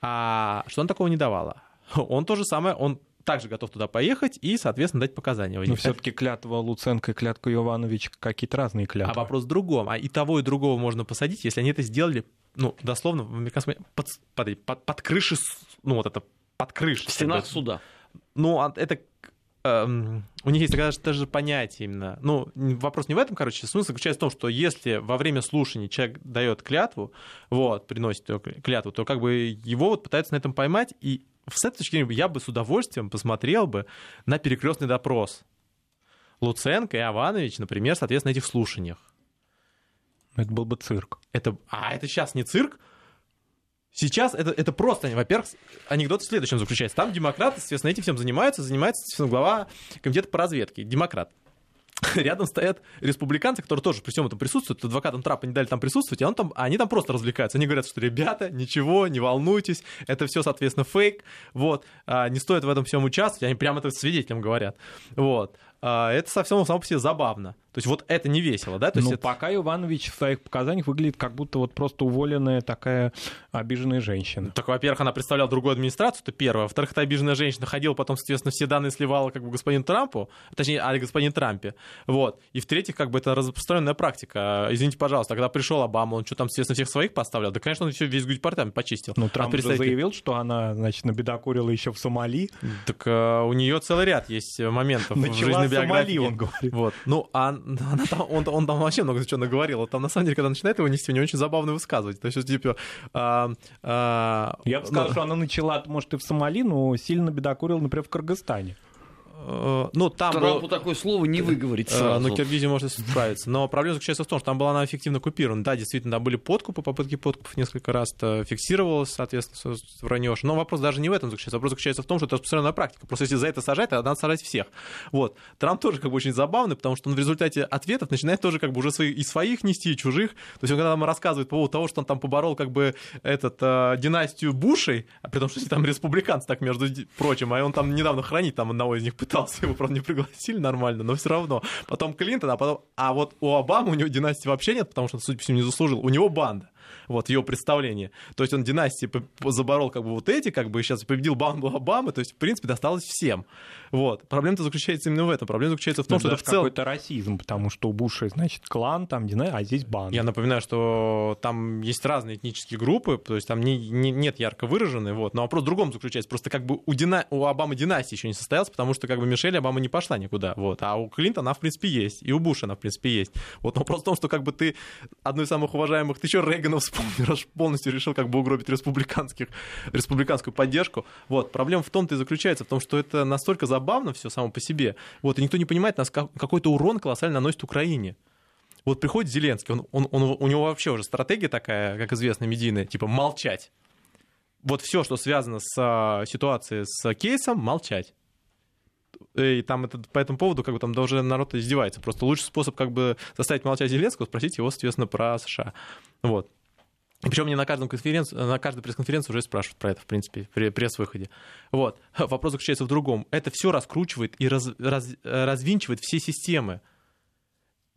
А что он такого не давала? Он то же самое, он также готов туда поехать и, соответственно, дать показания. Но все-таки клятва Луценко и клятва Йованович какие-то разные клятвы. А вопрос в другом. А и того, и другого можно посадить, если они это сделали, ну, дословно, в американском... Под, под, под, под крышей, ну, вот это, под крышей. В стенах суда. Ну, а это эм, у них есть такое даже понятие именно. Ну, вопрос не в этом, короче. Смысл заключается в том, что если во время слушаний человек дает клятву, вот, приносит клятву, то как бы его вот пытаются на этом поймать, и с этой точки зрения я бы с удовольствием посмотрел бы на перекрестный допрос. Луценко и Аванович, например, соответственно, этих слушаниях. Это был бы цирк. Это, а это сейчас не цирк, Сейчас это, это просто, во-первых, анекдот в следующем заключается. Там демократы, соответственно, этим всем занимаются, занимается, соответственно, глава комитета по разведке, демократ. Рядом стоят республиканцы, которые тоже при всем этом присутствуют. Адвокатам Трапа не дали там присутствовать, и он там, они там просто развлекаются. Они говорят, что ребята, ничего, не волнуйтесь, это все, соответственно, фейк, вот, а, не стоит в этом всем участвовать. Они прямо это свидетелям говорят. Вот. А, это совсем само по себе забавно. То есть вот это не весело, да? То есть ну, это... пока Иванович в своих показаниях выглядит как будто вот просто уволенная такая обиженная женщина. Так, во-первых, она представляла другую администрацию, это первое. Во-вторых, эта обиженная женщина ходила потом, соответственно, все данные сливала как бы господину Трампу, точнее, а господин Трампе. Вот. И в-третьих, как бы это распространенная практика. Извините, пожалуйста, когда пришел Обама, он что там, естественно, всех своих поставлял? Да, конечно, он все весь департамент почистил. Ну, Трамп а же заявил, что она, значит, набедокурила еще в Сомали. Так uh, у нее целый ряд есть моментов Начала в жизни биографии. Сомали, он говорит. Вот. Ну, а она там, он, он там вообще много чего наговорил. Там, на самом деле, когда начинает его нести, у него очень забавно высказывать. То есть, типа... А, а, Я бы сказал, ну, что она начала, может, и в Сомали, но сильно бедокурила, например, в Кыргызстане. Э, ну, там Трампу было... такое слово не выговорить э, сразу. Ну, Киргизия может справиться. Но проблема заключается в том, что там была она эффективно купирована. Да, действительно, там были подкупы, попытки подкупов несколько раз фиксировалось, соответственно, вранешь. Но вопрос даже не в этом заключается. Вопрос заключается в том, что это распространенная практика. Просто если за это сажать, то надо сажать всех. Вот. Трамп тоже как бы очень забавный, потому что он в результате ответов начинает тоже как бы уже свои, и своих нести, и чужих. То есть он когда нам рассказывает по поводу того, что он там поборол как бы этот, э, династию Бушей, а при том, что там республиканцы так между прочим, а он там недавно хранить там одного из них пытался, его, правда, не пригласили нормально, но все равно. Потом Клинтон, а потом... А вот у Обамы у него династии вообще нет, потому что, судя по всему, не заслужил. У него банда вот, его представление. То есть он династии заборол как бы вот эти, как бы сейчас победил банду Обамы, то есть, в принципе, досталось всем. Вот. Проблема-то заключается именно в этом. Проблема заключается в том, Но что это в целом... какой-то расизм, потому что у Буша, значит, клан, там, династия, а здесь банда. Я напоминаю, что там есть разные этнические группы, то есть там не, не, нет ярко выраженной, вот. Но вопрос в другом заключается. Просто как бы у, дина... у Обамы династии еще не состоялась, потому что как бы Мишель Обама не пошла никуда, вот. А у Клинтона она, в принципе, есть. И у Буша она, в принципе, есть. Вот. Но вопрос в том, что как бы ты одной из самых уважаемых, ты еще Рейгана вспомнил, полностью решил как бы угробить республиканских, республиканскую поддержку. Вот. Проблема в том-то и заключается, в том, что это настолько забавно все само по себе. Вот. И никто не понимает, нас какой-то урон колоссально наносит Украине. Вот приходит Зеленский, он, он, он, у него вообще уже стратегия такая, как известно, медийная, типа молчать. Вот все, что связано с а, ситуацией с кейсом, молчать и там это, по этому поводу как бы там даже народ издевается. Просто лучший способ как бы заставить молчать Зеленского, спросить его, соответственно, про США. Вот. Причем мне на, каждом конференции, на каждой пресс-конференции уже спрашивают про это, в принципе, при пресс-выходе. Вот. Вопрос заключается в другом. Это все раскручивает и раз, раз, развинчивает все системы.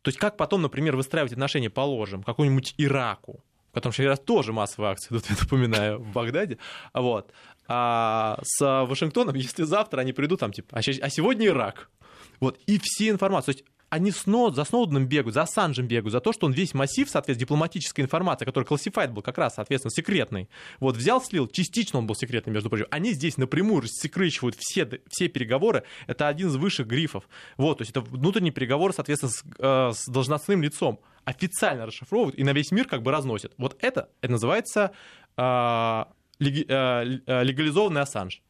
То есть как потом, например, выстраивать отношения, положим, какому-нибудь Ираку, в котором сейчас тоже массовые акции, тут я напоминаю, в Багдаде, вот. А с Вашингтоном, если завтра они придут, там, типа, а, а сегодня Ирак. Вот, и все информации. То есть они Сноуд, за Сноуденом бегают, за Санджем бегают, за то, что он весь массив, соответственно, дипломатической информации, который классифайт был как раз, соответственно, секретный, вот взял, слил, частично он был секретный, между прочим. Они здесь напрямую рассекречивают все, все переговоры. Это один из высших грифов. Вот, то есть это внутренний переговор, соответственно, с, э, с должностным лицом. Официально расшифровывают и на весь мир как бы разносят. Вот это, это называется э, леги, э, э легализованный Ассанж.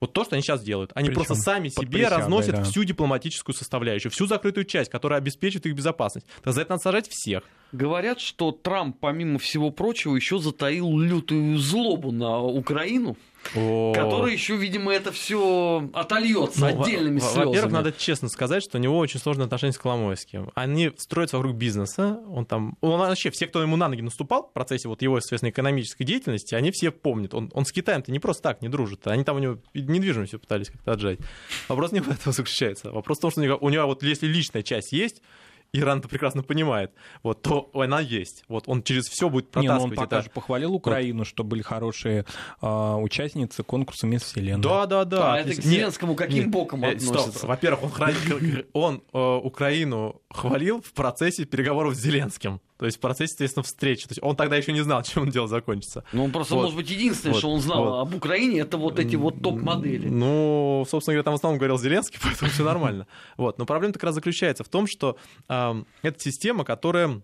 Вот то, что они сейчас делают. Они Причем просто сами себе присягой, разносят да. всю дипломатическую составляющую, всю закрытую часть, которая обеспечит их безопасность. Так за это надо сажать всех. Говорят, что Трамп, помимо всего прочего, еще затаил лютую злобу на Украину. О. Который еще, видимо, это все отольется ну, отдельными слезами. Во-первых, надо честно сказать, что у него очень сложные отношения с Коломойским. Они строятся вокруг бизнеса. Он там, он вообще все, кто ему на ноги наступал в процессе вот его, соответственно, экономической деятельности, они все помнят. Он, он с Китаем-то не просто так не дружит. Они там у него недвижимость все пытались как-то отжать. Вопрос не в этом заключается. Вопрос в том, что у него, у него вот если личная часть есть, Иран это прекрасно понимает, вот, то она есть. Вот он через все будет протаскивать. Не, ну он пока это... же похвалил Украину, вот. что были хорошие э, участницы конкурса «Мисс Вселенная». Да, да, да. А это к Зеленскому каким нет, боком нет, относится? Стоп. Во-первых, он, хранил, он э, Украину хвалил в процессе переговоров с Зеленским. То есть в процессе, естественно, встречи. То есть он тогда еще не знал, чем он дело закончится. Ну, он просто, вот. может быть, единственное, вот. что он знал вот. об Украине, это вот эти вот топ-модели. Ну, собственно говоря, там в основном говорил Зеленский, поэтому все нормально. Вот. Но проблема как раз заключается в том, что э, это система, которая,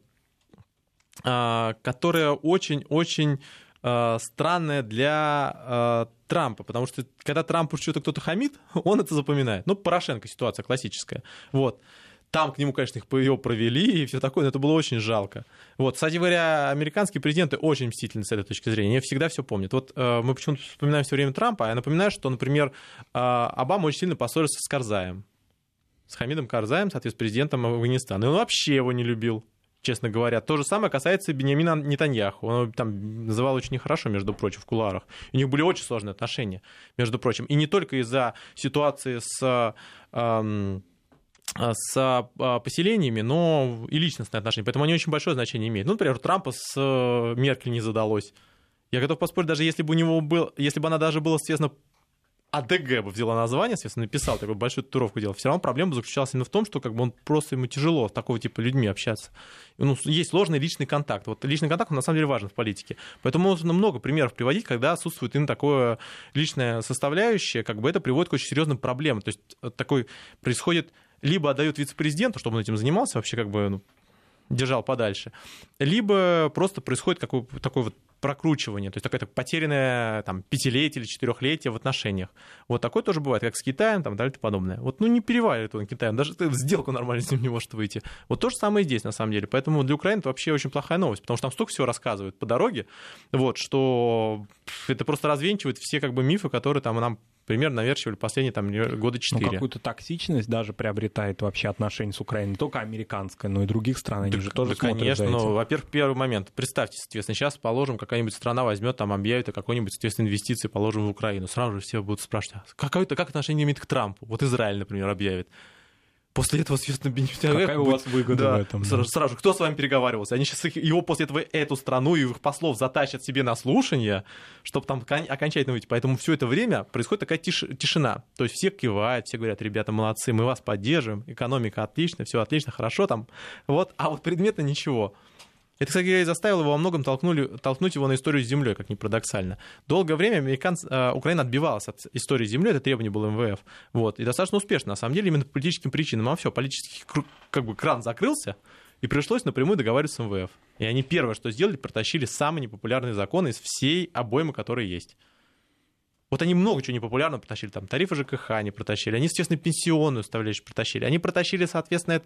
э, которая очень-очень э, странная для э, Трампа, потому что когда Трампу что-то кто-то хамит, он это запоминает. Ну, Порошенко ситуация классическая. Вот. Там к нему, конечно, их ее провели и все такое, но это было очень жалко. Вот, кстати говоря, американские президенты очень мстительны с этой точки зрения, они всегда все помнят. Вот э, мы почему-то вспоминаем все время Трампа, а я напоминаю, что, например, э, Обама очень сильно поссорился с Карзаем, с Хамидом Карзаем, соответственно, президентом Афганистана. И он вообще его не любил честно говоря. То же самое касается Бениамина Нетаньяху. Он там называл очень нехорошо, между прочим, в куларах. У них были очень сложные отношения, между прочим. И не только из-за ситуации с... Эм, с а, поселениями, но и личностные отношения. Поэтому они очень большое значение имеют. Ну, например, у Трампа с э, Меркель не задалось. Я готов поспорить, даже если бы у него был, если бы она даже была, соответственно, АДГ бы взяла название, соответственно, написал, такую большую татуировку делал, все равно проблема заключалась именно в том, что как бы он просто ему тяжело с такого типа людьми общаться. Ну, есть сложный личный контакт. Вот личный контакт, он на самом деле важен в политике. Поэтому можно много примеров приводить, когда отсутствует именно такое личная составляющая, как бы это приводит к очень серьезным проблемам. То есть э, такой происходит либо отдают вице-президенту, чтобы он этим занимался, вообще как бы ну, держал подальше, либо просто происходит такое вот прокручивание, то есть такое потерянное там, пятилетие или четырехлетие в отношениях. Вот такое тоже бывает, как с Китаем там, далее и подобное. Вот, ну, не переваривает он Китаем, даже сделку нормально с ним не может выйти. Вот то же самое и здесь, на самом деле. Поэтому для Украины это вообще очень плохая новость, потому что там столько всего рассказывают по дороге, вот, что это просто развенчивает все как бы мифы, которые там нам примерно наверчивали последние там, года четыре. Ну, какую-то токсичность даже приобретает вообще отношения с Украиной, не только американская, но и других стран, они да, же тоже да, смотрят конечно, ну, во-первых, первый момент, представьте, соответственно, сейчас положим, какая-нибудь страна возьмет, там объявит о какой-нибудь, соответственно, инвестиции, положим в Украину, сразу же все будут спрашивать, а какое-то, как отношение имеет к Трампу? Вот Израиль, например, объявит. После этого, соответственно, Бенефитиар Какая у вас выгода да, в этом? Сразу, да. сразу кто с вами переговаривался? Они сейчас их, его после этого, эту страну и их послов затащат себе на слушание, чтобы там окончательно выйти. Поэтому все это время происходит такая тиш, тишина. То есть все кивают, все говорят, ребята, молодцы, мы вас поддерживаем, экономика отлично, все отлично, хорошо там. Вот, а вот предмета ничего. Это, кстати заставило его во многом толкнули, толкнуть его на историю с землей, как ни парадоксально. Долгое время американцы, э, Украина отбивалась от истории с землей, это требование было МВФ. Вот, и достаточно успешно, на самом деле, именно по политическим причинам. А все, политический как бы кран закрылся, и пришлось напрямую договариваться с МВФ. И они первое, что сделали, протащили самые непопулярные законы из всей обоймы, которые есть. Вот они много чего непопулярного протащили, там тарифы ЖКХ они протащили, они, естественно, пенсионную составляющую протащили, они протащили, соответственно,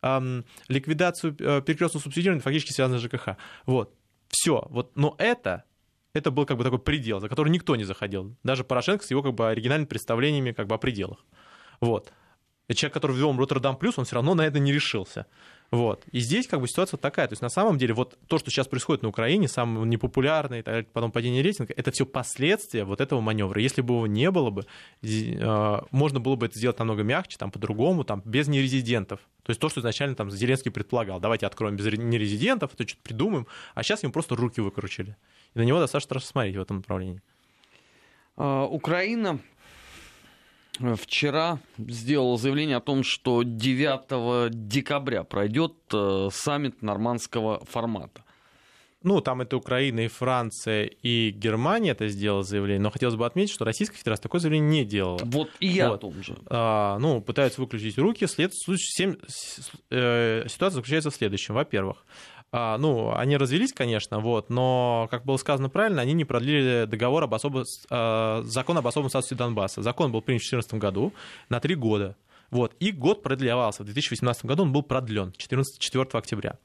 эм, ликвидацию э, перекрестного субсидирования, фактически связанного с ЖКХ. Вот, все. Вот, но это это был как бы такой предел, за который никто не заходил. Даже Порошенко с его как бы оригинальными представлениями как бы о пределах. Вот. Это человек, который ввел Роттердам плюс, он все равно на это не решился. Вот. И здесь как бы ситуация вот такая. То есть на самом деле вот то, что сейчас происходит на Украине, самое непопулярное, потом падение рейтинга, это все последствия вот этого маневра. Если бы его не было бы, э, можно было бы это сделать намного мягче, там по-другому, там без нерезидентов. То есть то, что изначально там Зеленский предполагал, давайте откроем без нерезидентов, это что-то придумаем, а сейчас ему просто руки выкручили. И на него достаточно страшно смотреть в этом направлении. А, Украина вчера сделала заявление о том, что 9 декабря пройдет э, саммит нормандского формата. Ну, там это Украина и Франция и Германия это сделала заявление, но хотелось бы отметить, что Российская Федерация такое заявление не делала. Вот и я вот. о том же. А, ну, пытаются выключить руки. След... Э, ситуация заключается в следующем. Во-первых, ну, они развелись, конечно, вот, но, как было сказано правильно, они не продлили договор об особо, а, закон об особом статусе Донбасса. Закон был принят в 2014 году на три года. Вот, и год продлевался. В 2018 году он был продлен 14, 4 октября.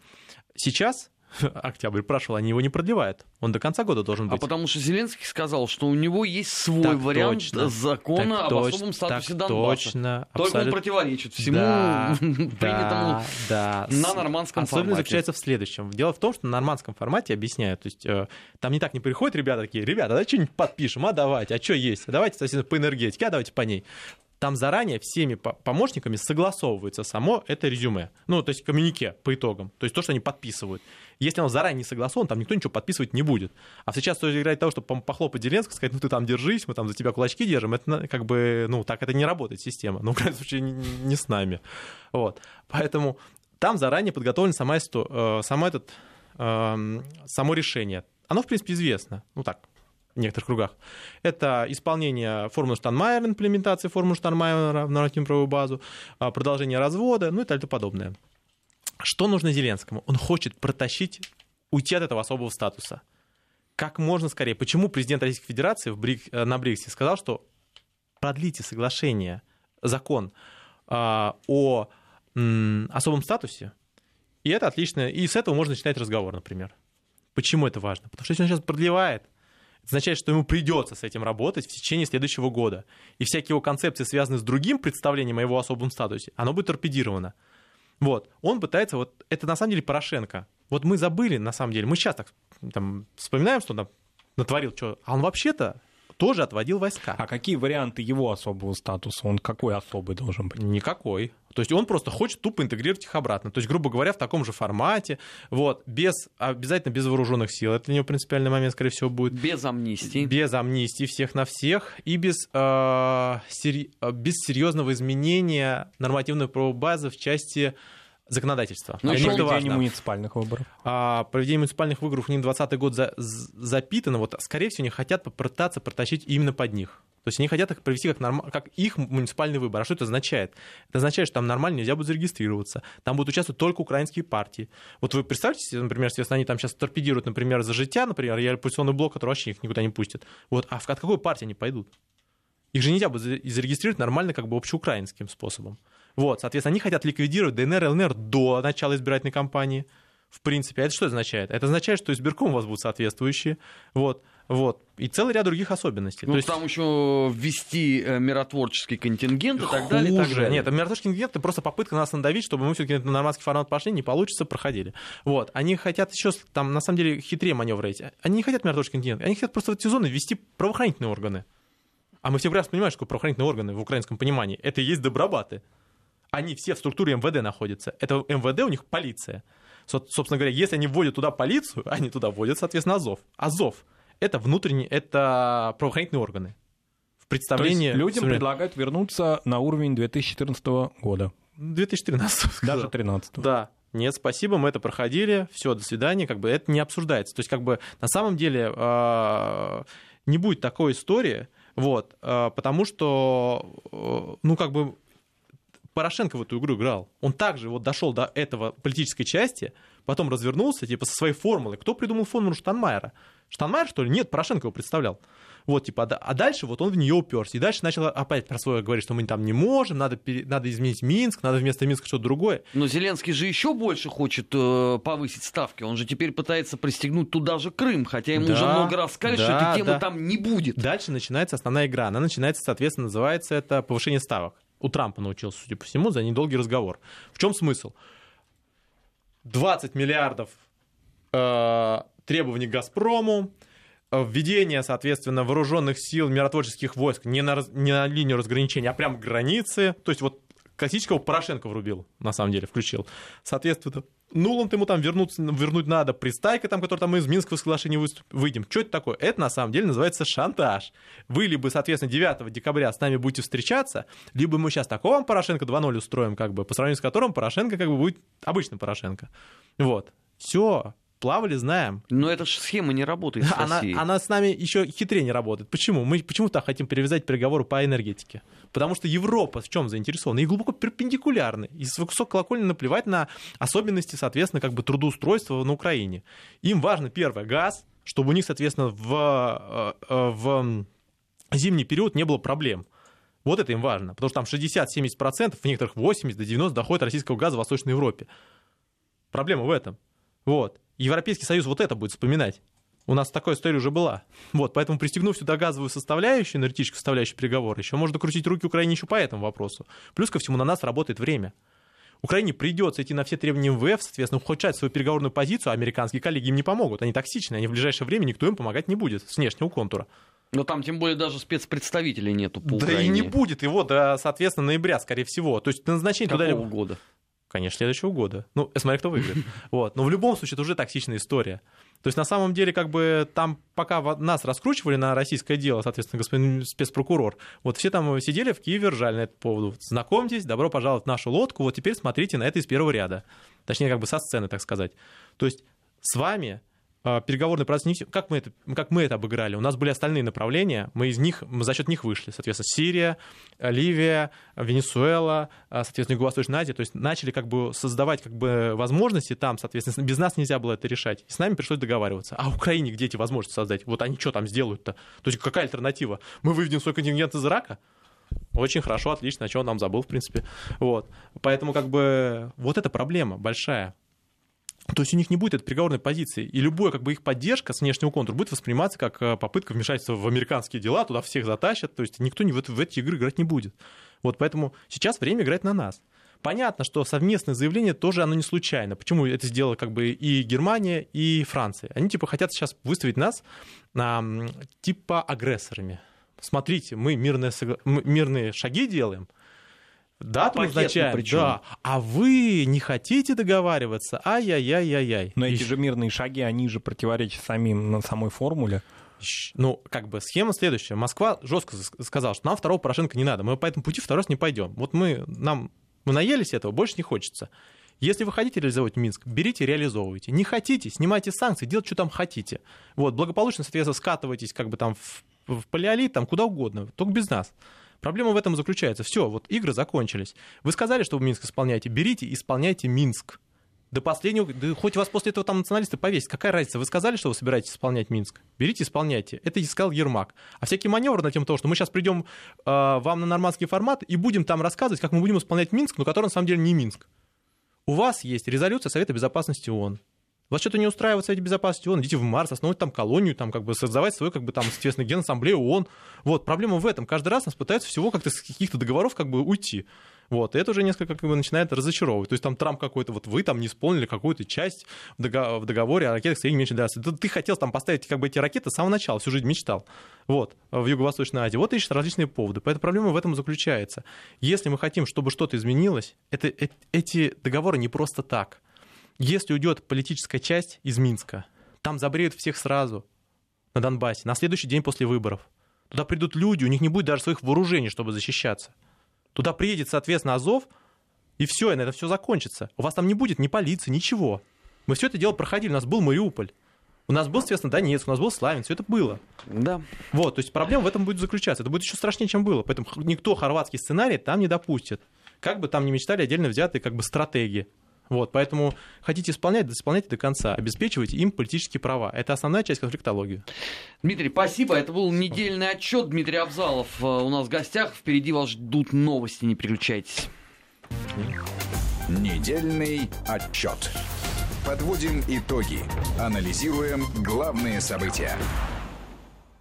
Сейчас октябрь прошел, они его не продлевают. Он до конца года должен а быть. А потому что Зеленский сказал, что у него есть свой так вариант точно, закона так об точ, особом статусе так Донбасса. Точно, Только он противоречит всему да, принятому да, на нормандском формате. заключается в следующем. Дело в том, что на нормандском формате объясняют, то есть э, там не так не приходят ребята такие, ребята, давайте что-нибудь подпишем, а давайте, а что есть, давайте, соответственно, по энергетике, а давайте по ней там заранее всеми помощниками согласовывается само это резюме. Ну, то есть коммюнике по итогам. То есть то, что они подписывают. Если оно заранее не согласовано, там никто ничего подписывать не будет. А сейчас стоит играть того, чтобы похлопать Зеленского, сказать, ну ты там держись, мы там за тебя кулачки держим, это как бы, ну, так это не работает система. Ну, в крайнем случае, не с нами. Вот. Поэтому там заранее подготовлен сама, э, само, этот, эм, само решение. Оно, в принципе, известно. Ну так, в некоторых кругах. Это исполнение формулы Штанмайера, имплементация формулы Штанмайера в нормативную правовую базу, а, продолжение развода, ну и так далее подобное. Что нужно Зеленскому? Он хочет протащить, уйти от этого особого статуса. Как можно скорее. Почему президент Российской Федерации в Брик, э, на Бриксе сказал, что продлите соглашение, закон а, о м, особом статусе, и это отлично, и с этого можно начинать разговор, например. Почему это важно? Потому что если он сейчас продлевает, это означает, что ему придется с этим работать в течение следующего года. И всякие его концепции, связанные с другим представлением о его особом статусе, оно будет торпедировано. Вот. Он пытается, вот это на самом деле Порошенко. Вот мы забыли, на самом деле, мы сейчас так там, вспоминаем, что он натворил, что, а он вообще-то тоже отводил войска. А какие варианты его особого статуса? Он какой особый должен быть? Никакой. То есть он просто хочет тупо интегрировать их обратно. То есть, грубо говоря, в таком же формате, вот, без, обязательно без вооруженных сил. Это для него принципиальный момент, скорее всего, будет. Без амнистии. Без амнистии всех на всех. И без, э, сери... без серьезного изменения нормативной правовой базы в части законодательства. Но еще проведение муниципальных выборов. А, проведение муниципальных выборов у них 2020 год за, запитано. Вот, скорее всего, они хотят попытаться протащить именно под них. То есть они хотят их провести как, норм... как их муниципальный выбор. А что это означает? Это означает, что там нормально нельзя будет зарегистрироваться. Там будут участвовать только украинские партии. Вот вы представьте себе, например, если они там сейчас торпедируют, например, за життя, например, я оппозиционный блок, который вообще их никуда не пустит. Вот, а от какой партии они пойдут? Их же нельзя будет зарегистрировать нормально, как бы общеукраинским способом. Вот, соответственно, они хотят ликвидировать ДНР, ЛНР до начала избирательной кампании. В принципе, а это что означает? Это означает, что избирком у вас будут соответствующие. Вот. Вот. И целый ряд других особенностей. Ну, То есть... там еще ввести э, миротворческий контингент и так далее. И так далее. Нет, миротворческий контингент это просто попытка нас надавить, чтобы мы все-таки на нормандский формат пошли, не получится, проходили. Вот. Они хотят еще, там, на самом деле, хитрее маневры эти. Они не хотят миротворческий контингент, они хотят просто в эти зоны ввести правоохранительные органы. А мы все прекрасно понимаем, что правоохранительные органы в украинском понимании. Это и есть добробаты они все в структуре МВД находятся. Это МВД у них полиция. Собственно говоря, если они вводят туда полицию, они туда вводят, соответственно, Азов. Азов — это внутренние, это правоохранительные органы. В представлении... То есть людям предлагают вернуться на уровень 2014 года. 2013. Даже 2013. Да. Нет, спасибо, мы это проходили, все, до свидания, как бы это не обсуждается. То есть, как бы на самом деле э, не будет такой истории, вот, э, потому что, э, ну, как бы Порошенко в эту игру играл. Он также вот дошел до этого политической части, потом развернулся, типа, со своей формулой. Кто придумал формулу Штанмайера? Штанмайер, что ли? Нет, Порошенко его представлял. Вот, типа, а дальше вот он в нее уперся. И дальше начал опять про свое говорить, что мы там не можем, надо, надо изменить Минск, надо вместо Минска что-то другое. Но Зеленский же еще больше хочет э, повысить ставки. Он же теперь пытается пристегнуть туда же Крым, хотя ему да, уже много раз сказали, да, что этой темы да. там не будет. Дальше начинается основная игра. Она начинается, соответственно, называется это повышение ставок У Трампа научился, судя по всему, за недолгий разговор. В чем смысл? 20 миллиардов э, требований «Газпрому», э, введение, соответственно, вооруженных сил миротворческих войск не на, не на линию разграничения, а прямо к границе. То есть вот классического Порошенко врубил, на самом деле, включил. Соответственно, Нуланд ему там вернуть, вернуть надо, пристайка там, который там из Минского соглашения выйдем. Что это такое? Это на самом деле называется шантаж. Вы либо, соответственно, 9 декабря с нами будете встречаться, либо мы сейчас такого вам Порошенко 2.0 устроим, как бы, по сравнению с которым Порошенко как бы будет обычным Порошенко. Вот. Все, плавали, знаем. Но эта же схема не работает с она, Россией. она с нами еще хитрее не работает. Почему? Мы почему так хотим перевязать переговоры по энергетике? Потому что Европа в чем заинтересована? И глубоко перпендикулярны. И с высокой колокольни наплевать на особенности, соответственно, как бы трудоустройства на Украине. Им важно, первое, газ, чтобы у них, соответственно, в, э, э, в зимний период не было проблем. Вот это им важно, потому что там 60-70%, в некоторых 80 до 90 доходит российского газа в Восточной Европе. Проблема в этом. Вот. Европейский Союз вот это будет вспоминать. У нас такая история уже была. Вот, поэтому пристегнув сюда газовую составляющую, энергетическую составляющую переговоры, еще можно крутить руки Украине еще по этому вопросу. Плюс ко всему на нас работает время. Украине придется идти на все требования МВФ, соответственно, ухудшать свою переговорную позицию, а американские коллеги им не помогут. Они токсичны, они в ближайшее время никто им помогать не будет с внешнего контура. Но там тем более даже спецпредставителей нету по да Украине. и не будет его до, соответственно, ноября, скорее всего. То есть назначение Какого туда... года? Конечно, следующего года. Ну, смотри, кто выиграет. Вот. Но в любом случае, это уже токсичная история. То есть, на самом деле, как бы там, пока нас раскручивали на российское дело, соответственно, господин спецпрокурор, вот все там сидели в Киеве, ржали на этот повод. Знакомьтесь, добро пожаловать в нашу лодку, вот теперь смотрите на это из первого ряда. Точнее, как бы со сцены, так сказать. То есть, с вами переговорный процесс не. Как мы, это, как мы это обыграли? У нас были остальные направления, мы из них, мы за счет них вышли. Соответственно, Сирия, Ливия, Венесуэла, а, соответственно, Юго-Восточная Азия. То есть начали как бы создавать как бы возможности там, соответственно, без нас нельзя было это решать. И с нами пришлось договариваться. А Украине где эти возможности создать? Вот они что там сделают-то? То есть какая альтернатива? Мы выведем свой контингент из Ирака? Очень хорошо, отлично, о чем он нам забыл, в принципе. Вот. Поэтому как бы вот эта проблема большая. То есть у них не будет этой переговорной позиции. И любая как бы их поддержка с внешнего контура будет восприниматься как э, попытка вмешательства в американские дела, туда всех затащат. То есть никто в, в эти игры играть не будет. Вот поэтому сейчас время играть на нас. Понятно, что совместное заявление тоже оно не случайно. Почему это сделала как бы и Германия, и Франция? Они типа хотят сейчас выставить нас а, типа агрессорами. Смотрите, мы мирные, мирные шаги делаем, Дату назначаем, причем. да. А вы не хотите договариваться? Ай-яй-яй-яй-яй. Но эти же мирные шаги, они же противоречат самим, на самой формуле. Ну, как бы схема следующая. Москва жестко сказала, что нам второго Порошенко не надо. Мы по этому пути второй раз не пойдем. Вот мы, нам, мы наелись этого, больше не хочется. Если вы хотите реализовать Минск, берите, реализовывайте. Не хотите, снимайте санкции, делайте, что там хотите. Вот, благополучно, соответственно, скатывайтесь как бы там в, в палеолит, там куда угодно, только без нас. Проблема в этом заключается. Все, вот игры закончились. Вы сказали, что вы Минск исполняете. Берите, исполняйте Минск. До последнего, да хоть вас после этого там националисты повесят, какая разница? Вы сказали, что вы собираетесь исполнять Минск? Берите, исполняйте. Это и сказал Ермак. А всякие маневры на того, что мы сейчас придем э, вам на нормандский формат и будем там рассказывать, как мы будем исполнять Минск, но который на самом деле не Минск. У вас есть резолюция Совета Безопасности ООН. Вас что-то не устраивает в Совете Безопасности ООН, идите в Марс, основать там колонию, там как бы создавать свою, как бы там, соответственно, генассамблею ООН. Вот, проблема в этом. Каждый раз нас пытаются всего как-то с каких-то договоров как бы уйти. Вот, и это уже несколько как бы начинает разочаровывать. То есть там Трамп какой-то, вот вы там не исполнили какую-то часть в договоре о ракетах средней меньшей дальности. Ты, ты хотел там поставить как бы эти ракеты с самого начала, всю жизнь мечтал. Вот, в Юго-Восточной Азии. Вот ищут различные поводы. Поэтому проблема в этом заключается. Если мы хотим, чтобы что-то изменилось, это, э, эти договоры не просто так. Если уйдет политическая часть из Минска, там забреют всех сразу на Донбассе, на следующий день после выборов. Туда придут люди, у них не будет даже своих вооружений, чтобы защищаться. Туда приедет, соответственно, Азов, и все, и на это все закончится. У вас там не будет ни полиции, ничего. Мы все это дело проходили, у нас был Мариуполь. У нас был, соответственно, Донецк, у нас был Славянск, все это было. Да. Вот, то есть проблема в этом будет заключаться. Это будет еще страшнее, чем было. Поэтому никто хорватский сценарий там не допустит. Как бы там ни мечтали отдельно взятые как бы стратегии. Вот, поэтому хотите исполнять, исполняйте до конца, обеспечивайте им политические права. Это основная часть конфликтологии. Дмитрий, спасибо. Это был недельный отчет. Дмитрий Абзалов э, у нас в гостях. Впереди вас ждут новости, не переключайтесь. Недельный отчет. Подводим итоги. Анализируем главные события.